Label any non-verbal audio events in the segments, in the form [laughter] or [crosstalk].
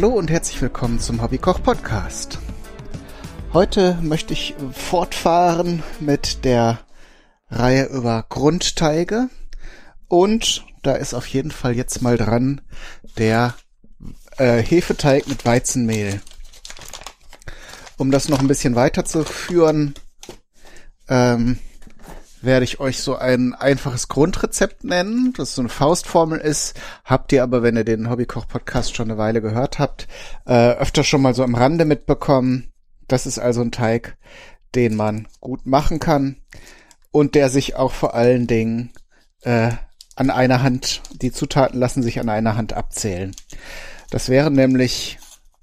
Hallo und herzlich willkommen zum Hobbykoch Podcast. Heute möchte ich fortfahren mit der Reihe über Grundteige und da ist auf jeden Fall jetzt mal dran der äh, Hefeteig mit Weizenmehl. Um das noch ein bisschen weiterzuführen, ähm, werde ich euch so ein einfaches Grundrezept nennen, das so eine Faustformel ist. Habt ihr aber, wenn ihr den Hobbykoch-Podcast schon eine Weile gehört habt, äh, öfter schon mal so am Rande mitbekommen. Das ist also ein Teig, den man gut machen kann und der sich auch vor allen Dingen äh, an einer Hand, die Zutaten lassen sich an einer Hand abzählen. Das wären nämlich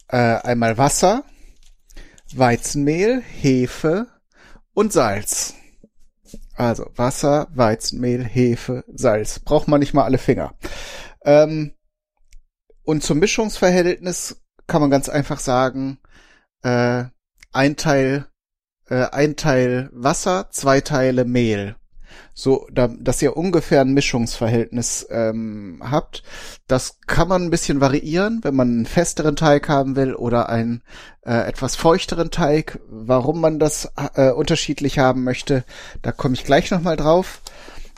äh, einmal Wasser, Weizenmehl, Hefe und Salz. Also Wasser, Weizenmehl, Hefe, Salz. Braucht man nicht mal alle Finger. Ähm, und zum Mischungsverhältnis kann man ganz einfach sagen, äh, ein Teil, äh, ein Teil Wasser, zwei Teile Mehl so, da, dass ihr ungefähr ein Mischungsverhältnis ähm, habt. Das kann man ein bisschen variieren, wenn man einen festeren Teig haben will oder einen äh, etwas feuchteren Teig. Warum man das äh, unterschiedlich haben möchte, da komme ich gleich nochmal drauf.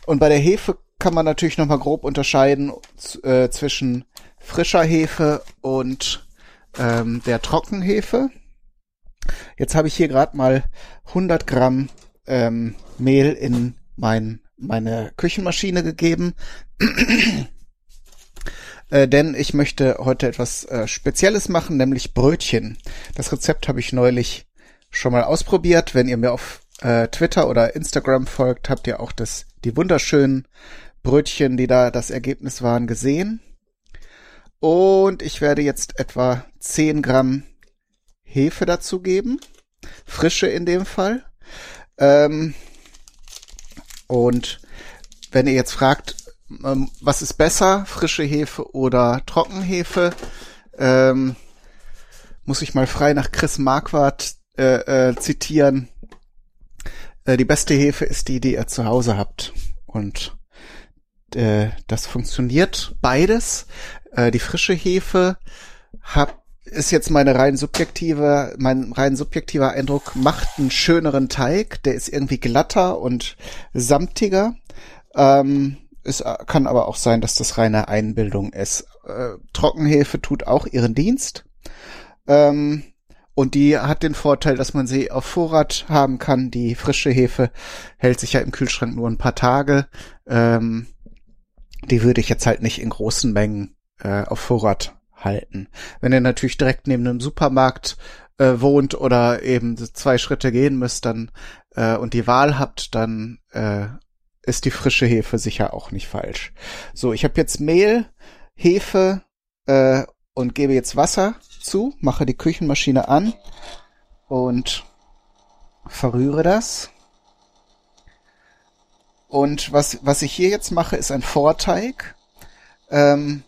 Und bei der Hefe kann man natürlich nochmal grob unterscheiden äh, zwischen frischer Hefe und ähm, der Trockenhefe. Jetzt habe ich hier gerade mal 100 Gramm ähm, Mehl in mein, meine Küchenmaschine gegeben. [clears throat] äh, denn ich möchte heute etwas äh, Spezielles machen, nämlich Brötchen. Das Rezept habe ich neulich schon mal ausprobiert. Wenn ihr mir auf äh, Twitter oder Instagram folgt, habt ihr auch das, die wunderschönen Brötchen, die da das Ergebnis waren, gesehen. Und ich werde jetzt etwa 10 Gramm Hefe dazugeben. Frische in dem Fall. Ähm, und wenn ihr jetzt fragt, ähm, was ist besser, frische Hefe oder Trockenhefe, ähm, muss ich mal frei nach Chris Marquardt äh, äh, zitieren. Äh, die beste Hefe ist die, die ihr zu Hause habt. Und äh, das funktioniert beides. Äh, die frische Hefe habt ist jetzt meine rein subjektive, mein rein subjektiver Eindruck, macht einen schöneren Teig. Der ist irgendwie glatter und samtiger. Ähm, es kann aber auch sein, dass das reine Einbildung ist. Äh, Trockenhefe tut auch ihren Dienst. Ähm, und die hat den Vorteil, dass man sie auf Vorrat haben kann. Die frische Hefe hält sich ja im Kühlschrank nur ein paar Tage. Ähm, die würde ich jetzt halt nicht in großen Mengen äh, auf Vorrat halten. Wenn ihr natürlich direkt neben einem Supermarkt äh, wohnt oder eben zwei Schritte gehen müsst, dann äh, und die Wahl habt, dann äh, ist die frische Hefe sicher auch nicht falsch. So, ich habe jetzt Mehl, Hefe äh, und gebe jetzt Wasser zu, mache die Küchenmaschine an und verrühre das. Und was, was ich hier jetzt mache, ist ein Vorteig. Ähm,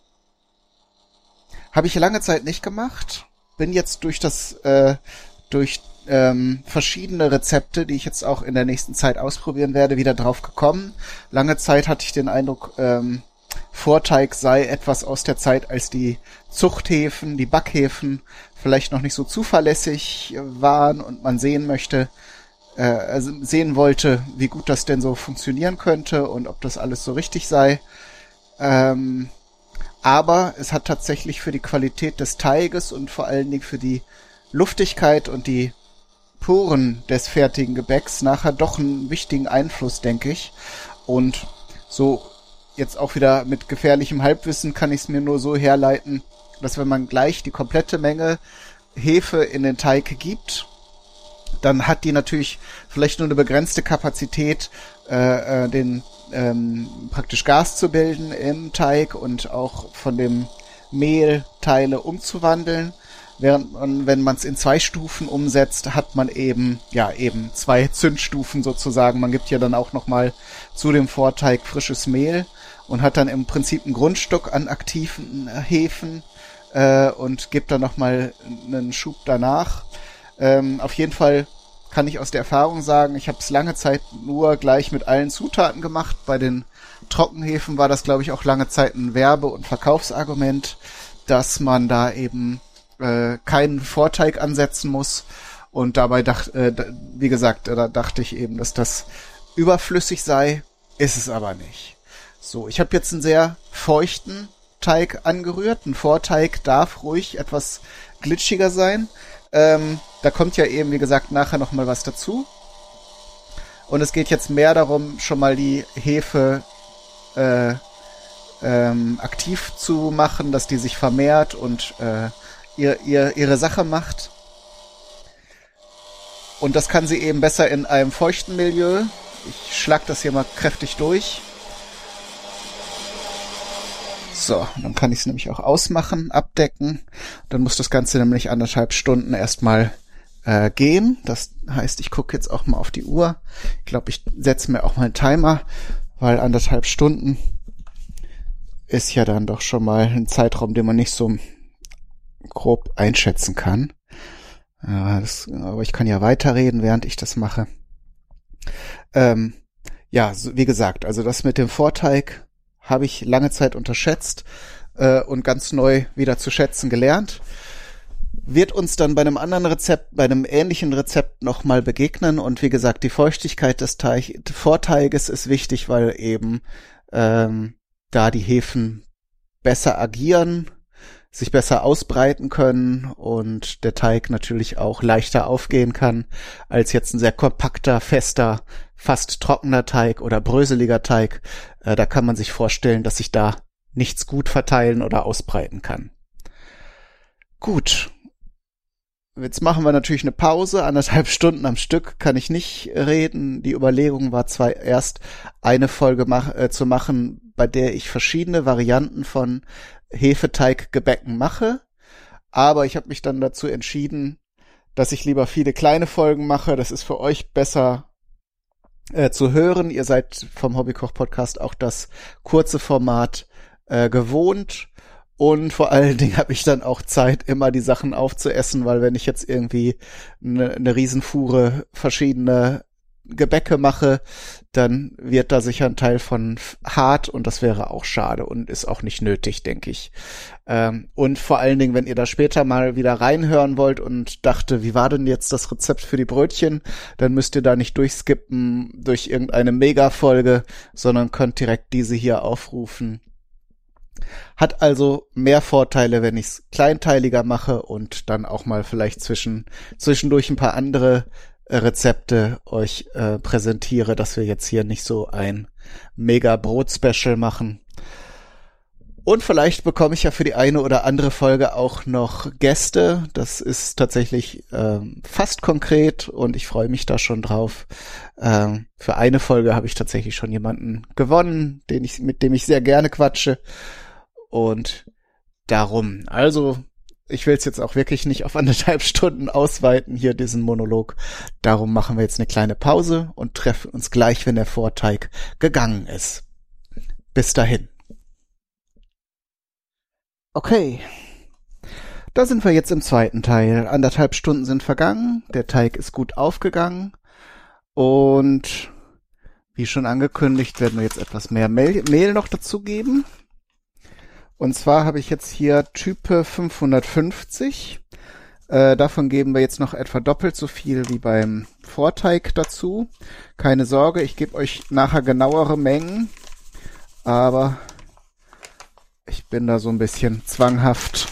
habe ich lange Zeit nicht gemacht. Bin jetzt durch das, äh, durch ähm, verschiedene Rezepte, die ich jetzt auch in der nächsten Zeit ausprobieren werde, wieder drauf gekommen. Lange Zeit hatte ich den Eindruck, ähm, Vorteig sei etwas aus der Zeit, als die Zuchthäfen, die Backhäfen vielleicht noch nicht so zuverlässig waren und man sehen möchte, äh, also sehen wollte, wie gut das denn so funktionieren könnte und ob das alles so richtig sei. Ähm, aber es hat tatsächlich für die Qualität des Teiges und vor allen Dingen für die Luftigkeit und die Poren des fertigen Gebäcks nachher doch einen wichtigen Einfluss, denke ich. Und so jetzt auch wieder mit gefährlichem Halbwissen kann ich es mir nur so herleiten, dass wenn man gleich die komplette Menge Hefe in den Teig gibt, dann hat die natürlich vielleicht nur eine begrenzte Kapazität, äh, äh, den ähm, praktisch Gas zu bilden im Teig und auch von dem Mehl Teile umzuwandeln. Während man, wenn man es in zwei Stufen umsetzt, hat man eben, ja, eben zwei Zündstufen sozusagen. Man gibt ja dann auch nochmal zu dem Vorteig frisches Mehl und hat dann im Prinzip einen Grundstock an aktiven Hefen äh, und gibt dann nochmal einen Schub danach. Ähm, auf jeden Fall kann ich aus der Erfahrung sagen, ich habe es lange Zeit nur gleich mit allen Zutaten gemacht. Bei den Trockenhefen war das, glaube ich, auch lange Zeit ein Werbe- und Verkaufsargument, dass man da eben äh, keinen Vorteig ansetzen muss. Und dabei dachte, äh, wie gesagt, da dachte ich eben, dass das überflüssig sei, ist es aber nicht. So, ich habe jetzt einen sehr feuchten Teig angerührt. Ein Vorteig darf ruhig etwas glitschiger sein. Ähm, da kommt ja eben, wie gesagt, nachher noch mal was dazu. Und es geht jetzt mehr darum, schon mal die Hefe äh, ähm, aktiv zu machen, dass die sich vermehrt und äh, ihr, ihr, ihre Sache macht. Und das kann sie eben besser in einem feuchten Milieu. Ich schlag das hier mal kräftig durch. So, dann kann ich es nämlich auch ausmachen, abdecken. Dann muss das Ganze nämlich anderthalb Stunden erstmal äh, gehen. Das heißt, ich gucke jetzt auch mal auf die Uhr. Ich glaube, ich setze mir auch mal einen Timer, weil anderthalb Stunden ist ja dann doch schon mal ein Zeitraum, den man nicht so grob einschätzen kann. Ja, das, aber ich kann ja weiterreden, während ich das mache. Ähm, ja, so, wie gesagt, also das mit dem Vorteig habe ich lange Zeit unterschätzt äh, und ganz neu wieder zu schätzen gelernt. Wird uns dann bei einem anderen Rezept, bei einem ähnlichen Rezept nochmal begegnen. Und wie gesagt, die Feuchtigkeit des Teig, Vorteiges ist wichtig, weil eben ähm, da die Hefen besser agieren, sich besser ausbreiten können und der Teig natürlich auch leichter aufgehen kann als jetzt ein sehr kompakter, fester, fast trockener Teig oder bröseliger Teig. Äh, da kann man sich vorstellen, dass sich da nichts gut verteilen oder ausbreiten kann. Gut, Jetzt machen wir natürlich eine Pause, anderthalb [laughs] Stunden am Stück kann ich nicht reden. Die Überlegung war zwar erst eine Folge mach, äh, zu machen, bei der ich verschiedene Varianten von Hefeteiggebäcken mache, aber ich habe mich dann dazu entschieden, dass ich lieber viele kleine Folgen mache. Das ist für euch besser äh, zu hören. Ihr seid vom Hobbykoch Podcast auch das kurze Format äh, gewohnt und vor allen Dingen habe ich dann auch Zeit, immer die Sachen aufzuessen, weil wenn ich jetzt irgendwie eine, eine Riesenfuhre verschiedene Gebäcke mache, dann wird da sicher ein Teil von hart und das wäre auch schade und ist auch nicht nötig, denke ich. Ähm, und vor allen Dingen, wenn ihr da später mal wieder reinhören wollt und dachte, wie war denn jetzt das Rezept für die Brötchen, dann müsst ihr da nicht durchskippen durch irgendeine Mega-Folge, sondern könnt direkt diese hier aufrufen hat also mehr Vorteile, wenn ich es kleinteiliger mache und dann auch mal vielleicht zwischen, zwischendurch ein paar andere äh, Rezepte euch äh, präsentiere, dass wir jetzt hier nicht so ein mega Brot-Special machen. Und vielleicht bekomme ich ja für die eine oder andere Folge auch noch Gäste. Das ist tatsächlich ähm, fast konkret und ich freue mich da schon drauf. Ähm, für eine Folge habe ich tatsächlich schon jemanden gewonnen, den ich, mit dem ich sehr gerne quatsche. Und darum, also ich will es jetzt auch wirklich nicht auf anderthalb [laughs] Stunden ausweiten, hier diesen Monolog. Darum machen wir jetzt eine kleine Pause und treffen uns gleich, wenn der Vorteig gegangen ist. Bis dahin. Okay. Da sind wir jetzt im zweiten Teil. Anderthalb Stunden sind vergangen, der Teig ist gut aufgegangen und wie schon angekündigt, werden wir jetzt etwas mehr Mehl, noch dazugeben. Und zwar habe ich jetzt hier Type 550. Äh, davon geben wir jetzt noch etwa doppelt so viel wie beim Vorteig dazu. Keine Sorge, ich gebe euch nachher genauere Mengen. Aber ich bin da so ein bisschen zwanghaft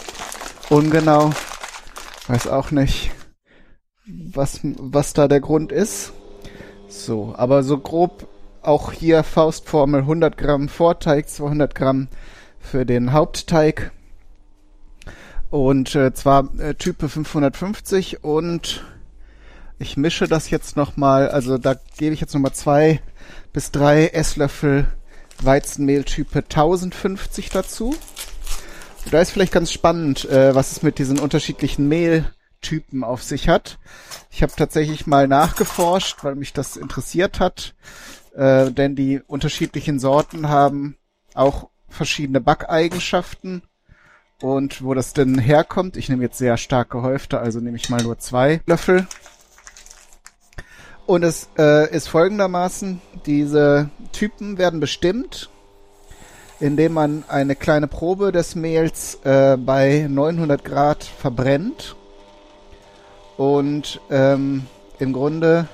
ungenau. Weiß auch nicht, was, was da der Grund ist. So, aber so grob auch hier Faustformel 100 Gramm Vorteig, 200 Gramm für den Hauptteig. Und äh, zwar äh, Type 550 und ich mische das jetzt nochmal, also da gebe ich jetzt nochmal zwei bis drei Esslöffel Weizenmehl Type 1050 dazu. Und da ist vielleicht ganz spannend, äh, was es mit diesen unterschiedlichen Mehltypen auf sich hat. Ich habe tatsächlich mal nachgeforscht, weil mich das interessiert hat, äh, denn die unterschiedlichen Sorten haben auch verschiedene Backeigenschaften und wo das denn herkommt. Ich nehme jetzt sehr stark gehäufte, also nehme ich mal nur zwei Löffel. Und es äh, ist folgendermaßen, diese Typen werden bestimmt indem man eine kleine Probe des Mehls äh, bei 900 Grad verbrennt und ähm, im Grunde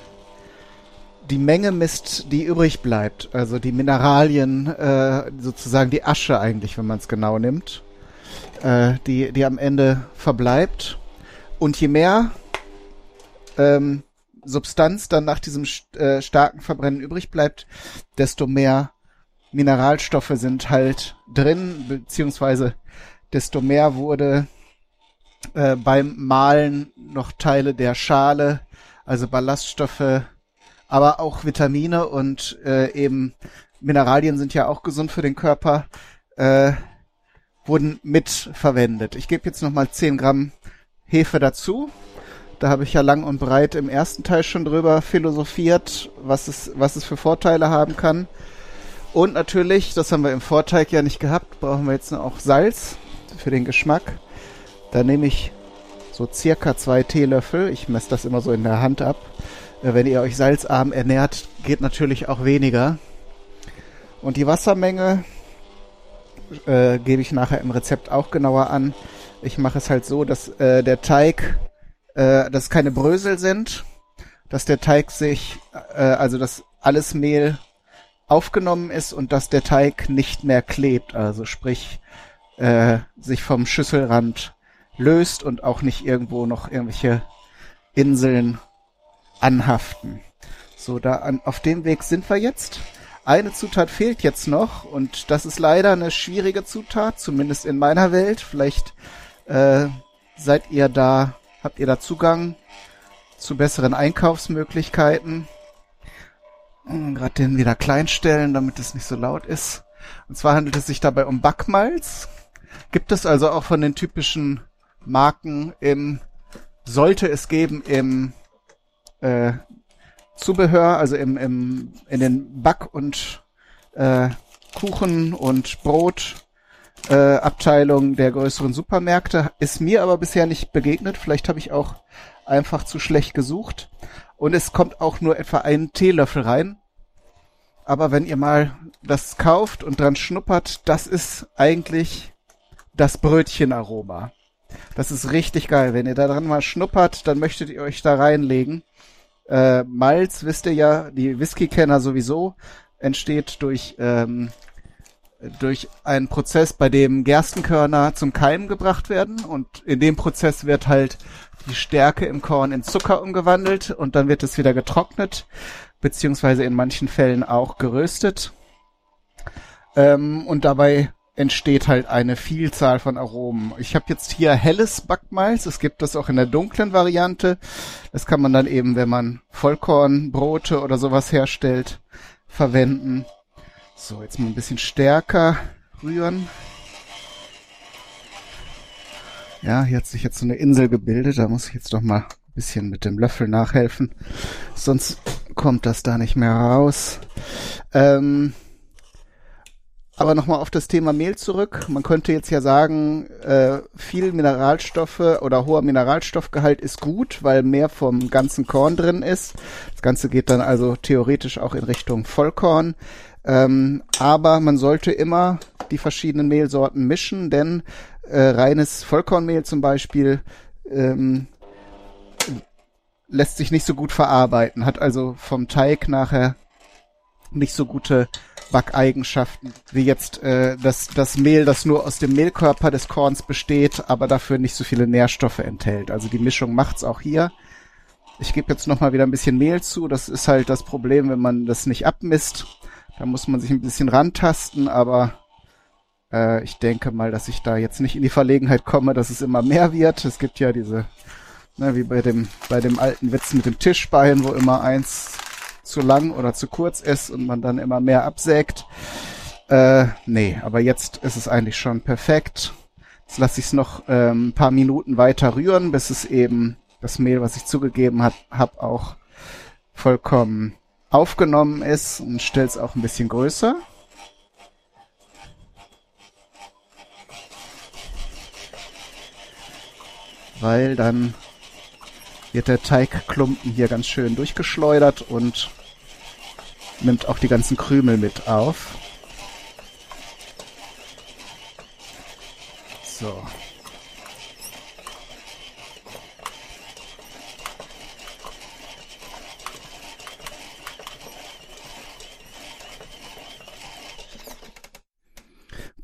die Menge misst, die übrig bleibt. Also die Mineralien, äh, sozusagen die Asche eigentlich, wenn man es genau nimmt, äh, die, die am Ende verbleibt. Und je mehr ähm, Substanz dann nach diesem äh, starken Verbrennen übrig bleibt, desto mehr Mineralstoffe sind halt drin, beziehungsweise desto mehr wurde äh, beim Mahlen noch Teile der Schale, also Ballaststoffe, aber auch Vitamine und äh, eben Mineralien sind ja auch gesund für den Körper, äh, wurden mitverwendet. Ich gebe jetzt nochmal 10 Gramm Hefe dazu. Da habe ich ja lang und breit im ersten Teil schon drüber philosophiert, was es, was es für Vorteile haben kann. Und natürlich, das haben wir im Vorteig ja nicht gehabt, brauchen wir jetzt auch Salz für den Geschmack. Da nehme ich so circa zwei Teelöffel. Ich messe das immer so in der Hand ab. Äh, wenn ihr euch salzarm ernährt, geht natürlich auch weniger. Und die Wassermenge äh, gebe ich nachher im Rezept auch genauer an. Ich mache es halt so, dass äh, der Teig, äh, dass keine Brösel sind, dass der Teig sich, äh, also dass alles Mehl aufgenommen ist und dass der Teig nicht mehr klebt, also sprich äh, sich vom Schüsselrand löst und auch nicht irgendwo noch irgendwelche Inseln anhaften. So, da an, auf dem Weg sind wir jetzt. Eine Zutat fehlt jetzt noch und das ist leider eine schwierige Zutat, zumindest in meiner Welt. Vielleicht äh, seid ihr da, habt ihr da Zugang zu besseren Einkaufsmöglichkeiten. Hm, Gerade den wieder kleinstellen, damit es nicht so laut ist. Und zwar handelt es sich dabei um Backmalz. Gibt es also auch von den typischen Marken im, sollte es geben im äh, Zubehör, also im, im, in den Back- und äh, Kuchen- und Brot äh, Abteilung der größeren Supermärkte. Ist mir aber bisher nicht begegnet. Vielleicht habe ich auch einfach zu schlecht gesucht. Und es kommt auch nur etwa ein Teelöffel rein. Aber wenn ihr mal das kauft und dran schnuppert, das ist eigentlich das Brötchenaroma. Das ist richtig geil. Wenn ihr da dran mal schnuppert, dann möchtet ihr euch da reinlegen. Äh, Malz, wisst ihr ja, die Whisky-Kenner sowieso, entsteht durch, ähm, durch einen Prozess, bei dem Gerstenkörner zum Keimen gebracht werden und in dem Prozess wird halt die Stärke im Korn in Zucker umgewandelt und dann wird es wieder getrocknet, beziehungsweise in manchen Fällen auch geröstet. Ähm, und dabei entsteht halt eine Vielzahl von Aromen. Ich habe jetzt hier helles Backmalz. Es gibt das auch in der dunklen Variante. Das kann man dann eben, wenn man Vollkornbrote oder sowas herstellt, verwenden. So, jetzt mal ein bisschen stärker rühren. Ja, hier hat sich jetzt so eine Insel gebildet. Da muss ich jetzt doch mal ein bisschen mit dem Löffel nachhelfen. Sonst kommt das da nicht mehr raus. Ähm, aber nochmal auf das Thema Mehl zurück. Man könnte jetzt ja sagen, äh, viel Mineralstoffe oder hoher Mineralstoffgehalt ist gut, weil mehr vom ganzen Korn drin ist. Das Ganze geht dann also theoretisch auch in Richtung Vollkorn. Ähm, aber man sollte immer die verschiedenen Mehlsorten mischen, denn äh, reines Vollkornmehl zum Beispiel ähm, lässt sich nicht so gut verarbeiten, hat also vom Teig nachher nicht so gute Backeigenschaften, wie jetzt äh, das, das Mehl, das nur aus dem Mehlkörper des Korns besteht, aber dafür nicht so viele Nährstoffe enthält. Also die Mischung macht's auch hier. Ich gebe jetzt noch mal wieder ein bisschen Mehl zu. Das ist halt das Problem, wenn man das nicht abmisst. Da muss man sich ein bisschen rantasten, aber äh, ich denke mal, dass ich da jetzt nicht in die Verlegenheit komme, dass es immer mehr wird. Es gibt ja diese, ne, wie bei dem, bei dem alten Witz mit dem Tischbein, wo immer eins zu lang oder zu kurz ist und man dann immer mehr absägt. Äh, nee, aber jetzt ist es eigentlich schon perfekt. Jetzt lasse ich es noch ähm, ein paar Minuten weiter rühren, bis es eben das Mehl, was ich zugegeben habe, hab auch vollkommen aufgenommen ist und stellt es auch ein bisschen größer. Weil dann wird der Teigklumpen hier ganz schön durchgeschleudert und nimmt auch die ganzen Krümel mit auf. So.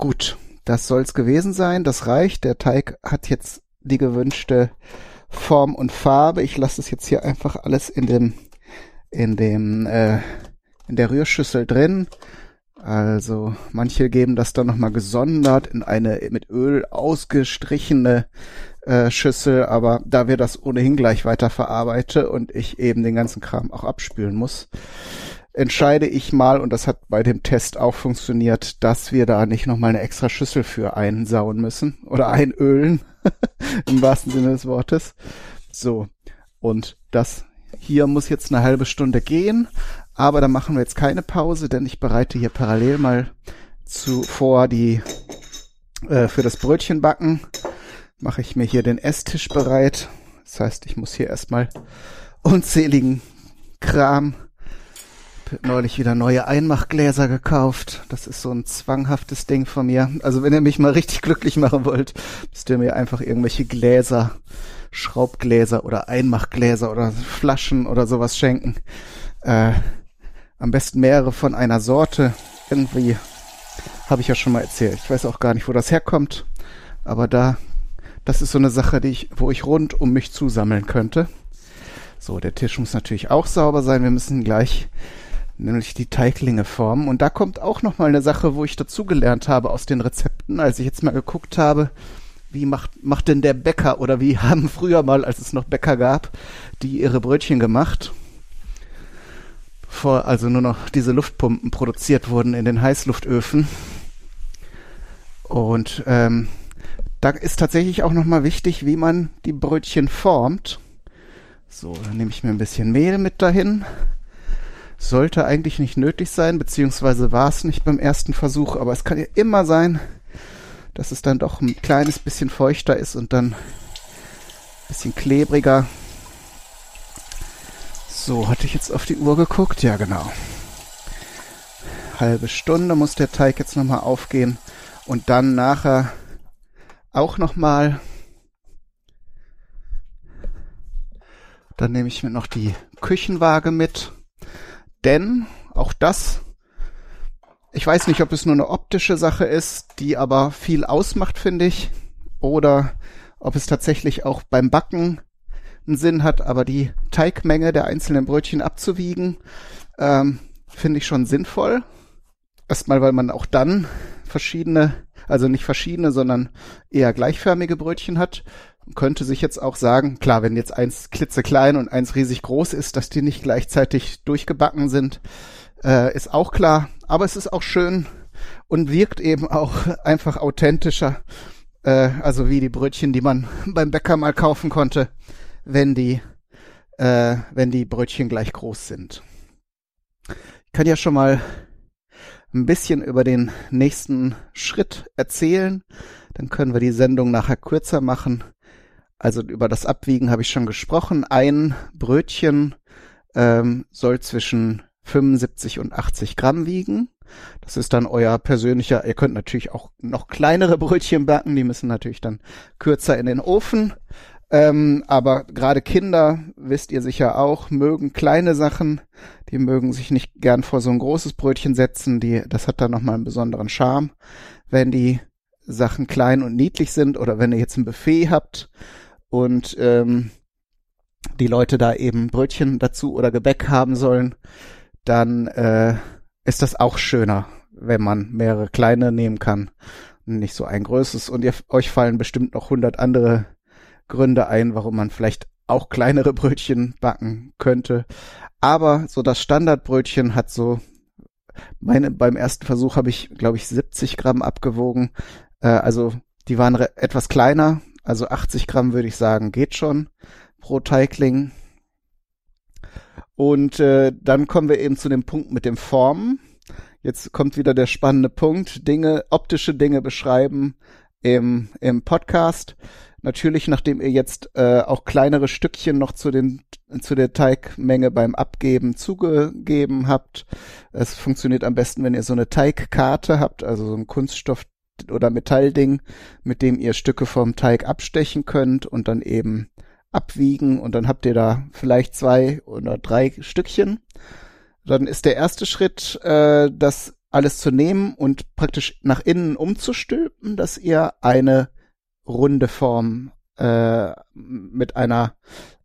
Gut, das soll's gewesen sein. Das reicht. Der Teig hat jetzt die gewünschte Form und Farbe. Ich lasse es jetzt hier einfach alles in dem in dem äh, in der Rührschüssel drin. Also manche geben das dann nochmal gesondert in eine mit Öl ausgestrichene äh, Schüssel, aber da wir das ohnehin gleich weiter verarbeite und ich eben den ganzen Kram auch abspülen muss, entscheide ich mal, und das hat bei dem Test auch funktioniert, dass wir da nicht nochmal eine extra Schüssel für einsauen müssen oder einölen, [laughs] im wahrsten Sinne des Wortes. So, und das hier muss jetzt eine halbe Stunde gehen, aber da machen wir jetzt keine Pause, denn ich bereite hier parallel mal zuvor die äh, für das Brötchenbacken mache ich mir hier den Esstisch bereit. Das heißt, ich muss hier erstmal unzähligen Kram neulich wieder neue Einmachgläser gekauft. Das ist so ein zwanghaftes Ding von mir. Also wenn ihr mich mal richtig glücklich machen wollt, müsst ihr mir einfach irgendwelche Gläser, Schraubgläser oder Einmachgläser oder Flaschen oder sowas schenken. Äh, am besten mehrere von einer Sorte. Irgendwie habe ich ja schon mal erzählt. Ich weiß auch gar nicht, wo das herkommt. Aber da, das ist so eine Sache, die ich, wo ich rund um mich zusammeln könnte. So, der Tisch muss natürlich auch sauber sein. Wir müssen gleich nämlich die Teiglinge formen. Und da kommt auch noch mal eine Sache, wo ich dazugelernt habe aus den Rezepten, als ich jetzt mal geguckt habe, wie macht, macht denn der Bäcker oder wie [laughs] haben früher mal, als es noch Bäcker gab, die ihre Brötchen gemacht? Vor also nur noch diese Luftpumpen produziert wurden in den Heißluftöfen. Und ähm, da ist tatsächlich auch nochmal wichtig, wie man die Brötchen formt. So, dann nehme ich mir ein bisschen Mehl mit dahin sollte eigentlich nicht nötig sein, beziehungsweise war es nicht beim ersten Versuch, aber es kann ja immer sein, dass es dann doch ein kleines bisschen feuchter ist und dann ein bisschen klebriger. So, hatte ich jetzt auf die Uhr geguckt? Ja, genau. Halbe Stunde muss der Teig jetzt nochmal aufgehen und dann nachher auch nochmal. Dann nehme ich mir noch die Küchenwaage mit. Denn auch das, ich weiß nicht, ob es nur eine optische Sache ist, die aber viel ausmacht, finde ich, oder ob es tatsächlich auch beim Backen einen Sinn hat, aber die Teigmenge der einzelnen Brötchen abzuwiegen, ähm, finde ich schon sinnvoll. Erstmal, weil man auch dann verschiedene, also nicht verschiedene, sondern eher gleichförmige Brötchen hat könnte sich jetzt auch sagen, klar, wenn jetzt eins klitzeklein und eins riesig groß ist, dass die nicht gleichzeitig durchgebacken sind, äh, ist auch klar. Aber es ist auch schön und wirkt eben auch einfach authentischer, äh, also wie die Brötchen, die man [laughs] beim Bäcker mal kaufen konnte, wenn die, äh, wenn die Brötchen gleich groß sind. Ich kann ja schon mal ein bisschen über den nächsten Schritt erzählen. Dann können wir die Sendung nachher kürzer machen. Also über das Abwiegen habe ich schon gesprochen. Ein Brötchen ähm, soll zwischen 75 und 80 Gramm wiegen. Das ist dann euer persönlicher, ihr könnt natürlich auch noch kleinere Brötchen backen, die müssen natürlich dann kürzer in den Ofen. Ähm, aber gerade Kinder, wisst ihr sicher auch, mögen kleine Sachen, die mögen sich nicht gern vor so ein großes Brötchen setzen, die, das hat dann nochmal einen besonderen Charme, wenn die Sachen klein und niedlich sind oder wenn ihr jetzt ein Buffet habt und ähm, die Leute da eben Brötchen dazu oder Gebäck haben sollen, dann äh, ist das auch schöner, wenn man mehrere kleine nehmen kann nicht so ein größeres. Und ihr, euch fallen bestimmt noch hundert andere Gründe ein, warum man vielleicht auch kleinere Brötchen backen könnte. Aber so das Standardbrötchen hat so, meine, beim ersten Versuch habe ich, glaube ich, 70 Gramm abgewogen. Äh, also die waren etwas kleiner, also 80 Gramm würde ich sagen, geht schon pro Teigling. Und äh, dann kommen wir eben zu dem Punkt mit dem Formen. Jetzt kommt wieder der spannende Punkt. Dinge, optische Dinge beschreiben im, im Podcast. Natürlich, nachdem ihr jetzt äh, auch kleinere Stückchen noch zu den zu der Teigmenge beim Abgeben zugegeben habt. Es funktioniert am besten, wenn ihr so eine Teigkarte habt, also so ein Kunststoff oder Metallding, mit dem ihr Stücke vom Teig abstechen könnt und dann eben abwiegen und dann habt ihr da vielleicht zwei oder drei Stückchen. Dann ist der erste Schritt, äh, das alles zu nehmen und praktisch nach innen umzustülpen, dass ihr eine runde Form äh, mit einer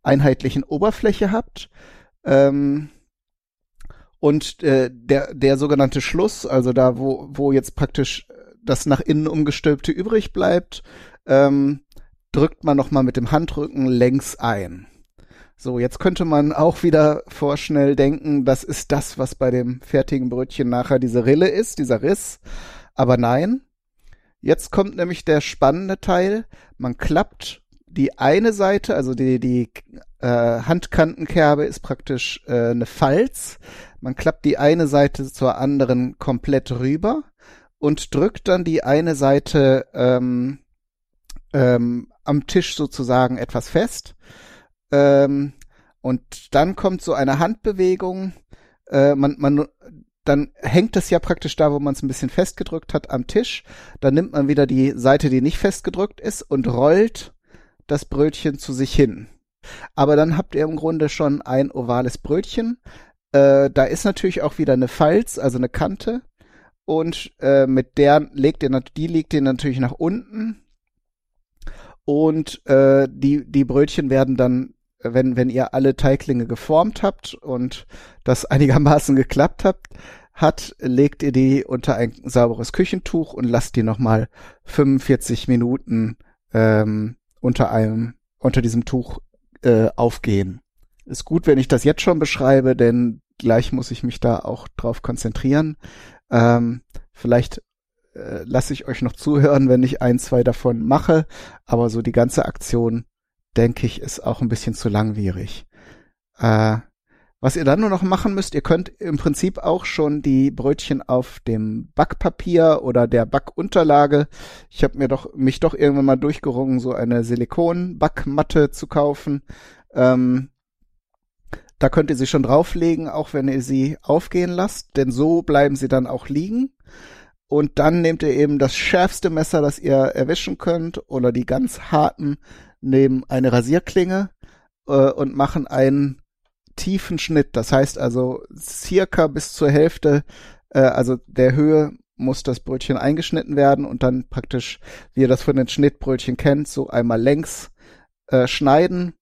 einheitlichen Oberfläche habt. Ähm, und äh, der, der sogenannte Schluss, also da, wo, wo jetzt praktisch das nach innen umgestülpte übrig bleibt, ähm, drückt man nochmal mit dem Handrücken längs ein. So, jetzt könnte man auch wieder vorschnell denken, das ist das, was bei dem fertigen Brötchen nachher diese Rille ist, dieser Riss. Aber nein. Jetzt kommt nämlich der spannende Teil. Man klappt die eine Seite, also die, die äh, Handkantenkerbe ist praktisch äh, eine Falz. Man klappt die eine Seite zur anderen komplett rüber und drückt dann die eine Seite ähm, ähm, am Tisch sozusagen etwas fest. Ähm, und dann kommt so eine Handbewegung. Äh, man, man, dann hängt es ja praktisch da, wo man es ein bisschen festgedrückt hat, am Tisch. Dann nimmt man wieder die Seite, die nicht festgedrückt ist, und rollt das Brötchen zu sich hin. Aber dann habt ihr im Grunde schon ein ovales Brötchen. Äh, da ist natürlich auch wieder eine Falz, also eine Kante. Und äh, mit der legt ihr, die legt ihr natürlich nach unten und äh, die, die Brötchen werden dann, wenn, wenn ihr alle Teiglinge geformt habt und das [laughs] einigermaßen geklappt habt, hat, legt ihr die unter ein sauberes Küchentuch und lasst die nochmal 45 Minuten ähm, unter einem, unter diesem Tuch äh, aufgehen. Ist gut, wenn ich das jetzt schon beschreibe, denn gleich muss ich mich da auch drauf konzentrieren. Ähm, vielleicht äh, lasse ich euch noch zuhören, wenn ich ein, zwei davon mache. Aber so die ganze Aktion, denke ich, ist auch ein bisschen zu langwierig. Äh, was ihr dann nur noch machen müsst, ihr könnt im Prinzip auch schon die Brötchen auf dem Backpapier oder der Backunterlage. Ich habe mir doch mich doch irgendwann mal durchgerungen, so eine Silikon-Backmatte zu kaufen. Ähm, da könnt ihr sie schon drauflegen, auch wenn ihr sie aufgehen lasst, denn so bleiben sie dann auch liegen. Und dann nehmt ihr eben das schärfste Messer, das ihr erwischen könnt, oder die ganz harten, nehmen eine Rasierklinge äh, und machen einen tiefen Schnitt. Das heißt also circa bis zur Hälfte, äh, also der Höhe muss das Brötchen eingeschnitten werden und dann praktisch, wie ihr das von den Schnittbrötchen kennt, so einmal längs äh, schneiden.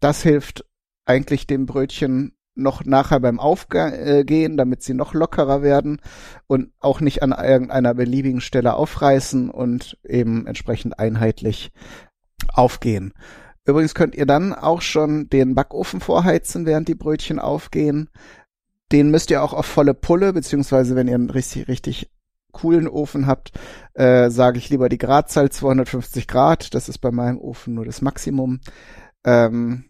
Das hilft eigentlich dem Brötchen noch nachher beim Aufgehen, damit sie noch lockerer werden und auch nicht an irgendeiner beliebigen Stelle aufreißen und eben entsprechend einheitlich aufgehen. Übrigens könnt ihr dann auch schon den Backofen vorheizen, während die Brötchen aufgehen. Den müsst ihr auch auf volle Pulle, beziehungsweise wenn ihr einen richtig, richtig coolen Ofen habt, äh, sage ich lieber die Gradzahl 250 Grad. Das ist bei meinem Ofen nur das Maximum. Ähm,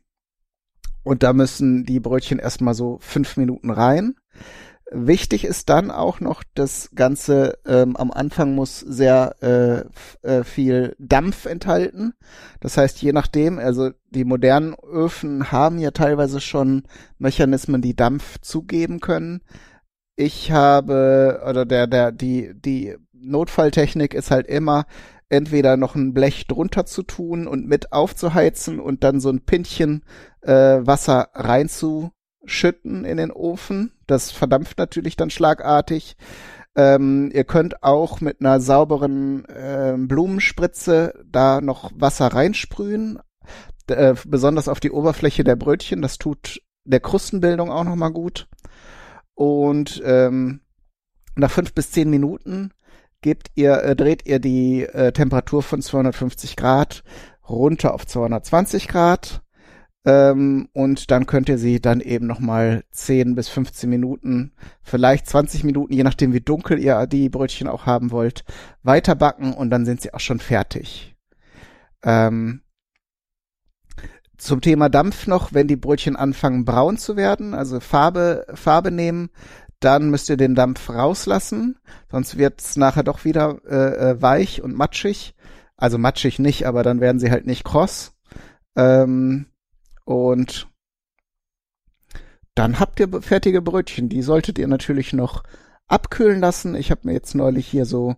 und da müssen die Brötchen erstmal so fünf Minuten rein. Wichtig ist dann auch noch, das Ganze ähm, am Anfang muss sehr äh, äh, viel Dampf enthalten. Das heißt, je nachdem, also die modernen Öfen haben ja teilweise schon Mechanismen, die Dampf zugeben können. Ich habe, oder der, der, die, die Notfalltechnik ist halt immer, entweder noch ein Blech drunter zu tun und mit aufzuheizen und dann so ein Pintchen äh, Wasser reinzuschütten in den Ofen. Das verdampft natürlich dann schlagartig. Ähm, ihr könnt auch mit einer sauberen äh, Blumenspritze da noch Wasser reinsprühen, äh, besonders auf die Oberfläche der Brötchen. Das tut der Krustenbildung auch nochmal gut. Und ähm, nach fünf bis zehn Minuten gebt ihr, äh, dreht ihr die äh, Temperatur von 250 Grad runter auf 220 Grad. Ähm, und dann könnt ihr sie dann eben nochmal 10 bis 15 Minuten, vielleicht 20 Minuten, je nachdem wie dunkel ihr die Brötchen auch haben wollt, weiter backen und dann sind sie auch schon fertig. Ähm, zum Thema Dampf noch, wenn die Brötchen anfangen braun zu werden, also Farbe, Farbe nehmen, dann müsst ihr den Dampf rauslassen, sonst wird's nachher doch wieder äh, äh, weich und matschig. Also matschig nicht, aber dann werden sie halt nicht kross. Ähm, und dann habt ihr fertige Brötchen. Die solltet ihr natürlich noch abkühlen lassen. Ich habe mir jetzt neulich hier so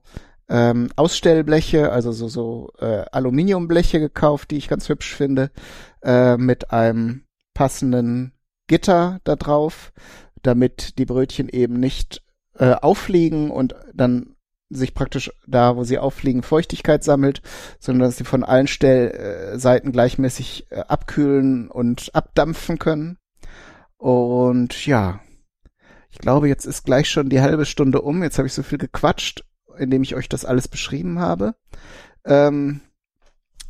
ähm, Ausstellbleche, also so, so äh, Aluminiumbleche gekauft, die ich ganz hübsch finde, äh, mit einem passenden Gitter da drauf, damit die Brötchen eben nicht äh, auffliegen und dann sich praktisch da, wo sie auffliegen, Feuchtigkeit sammelt, sondern dass sie von allen Stellseiten äh, gleichmäßig äh, abkühlen und abdampfen können. Und ja, ich glaube, jetzt ist gleich schon die halbe Stunde um. Jetzt habe ich so viel gequatscht, indem ich euch das alles beschrieben habe. Ähm,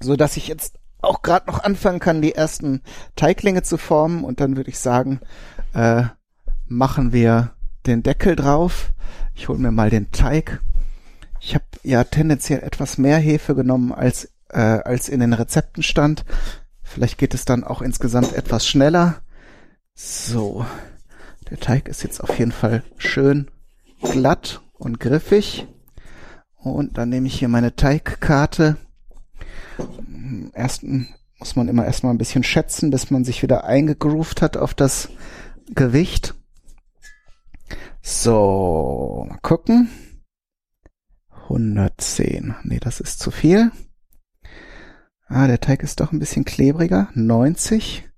so dass ich jetzt auch gerade noch anfangen kann, die ersten Teiglinge zu formen. Und dann würde ich sagen, äh, machen wir den Deckel drauf. Ich hole mir mal den Teig. Ich habe ja tendenziell etwas mehr Hefe genommen, als, äh, als in den Rezepten stand. Vielleicht geht es dann auch insgesamt etwas schneller. So, der Teig ist jetzt auf jeden Fall schön glatt und griffig. Und dann nehme ich hier meine Teigkarte. Ersten muss man immer erstmal ein bisschen schätzen, bis man sich wieder eingegroovt hat auf das Gewicht. So, mal gucken. 110. Nee, das ist zu viel. Ah, der Teig ist doch ein bisschen klebriger. 90.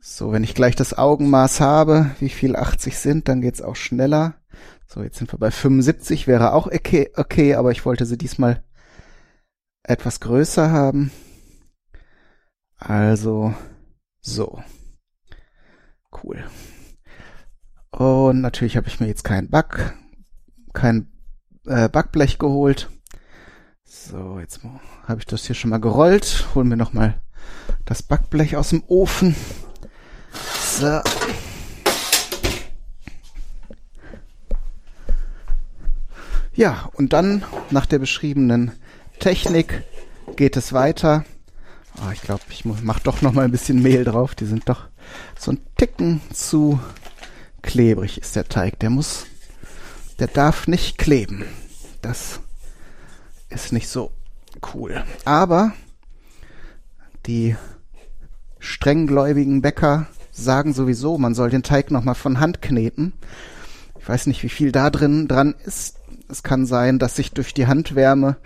So, wenn ich gleich das Augenmaß habe, wie viel 80 sind, dann geht's auch schneller. So, jetzt sind wir bei 75, wäre auch okay, okay, aber ich wollte sie diesmal etwas größer haben. Also, so. Cool. Und natürlich habe ich mir jetzt kein Back, kein äh, Backblech geholt. So, jetzt habe ich das hier schon mal gerollt. Holen wir noch mal das Backblech aus dem Ofen. So. Ja, und dann nach der beschriebenen Technik geht es weiter. Oh, ich glaube, ich mach doch noch mal ein bisschen Mehl drauf. Die sind doch so ein Ticken zu klebrig ist der Teig. Der muss, der darf nicht kleben. Das ist nicht so cool. Aber die strenggläubigen Bäcker sagen sowieso, man soll den Teig nochmal von Hand kneten. Ich weiß nicht, wie viel da drin dran ist. Es kann sein, dass sich durch die Handwärme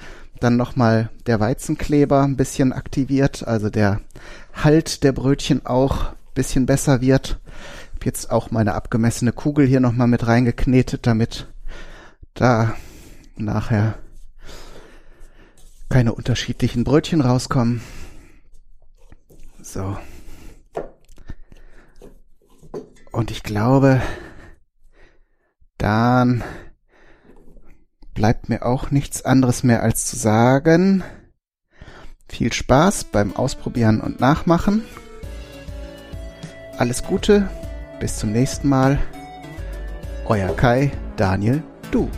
dann nochmal der Weizenkleber ein bisschen aktiviert, also der Halt der Brötchen auch ein bisschen besser wird. Ich habe jetzt auch meine abgemessene Kugel hier nochmal mit reingeknetet, damit da nachher keine unterschiedlichen Brötchen rauskommen. So. Und ich glaube, dann bleibt mir auch nichts anderes mehr als zu sagen. Viel Spaß beim Ausprobieren und Nachmachen. Alles Gute, bis zum nächsten Mal. Euer Kai, Daniel, to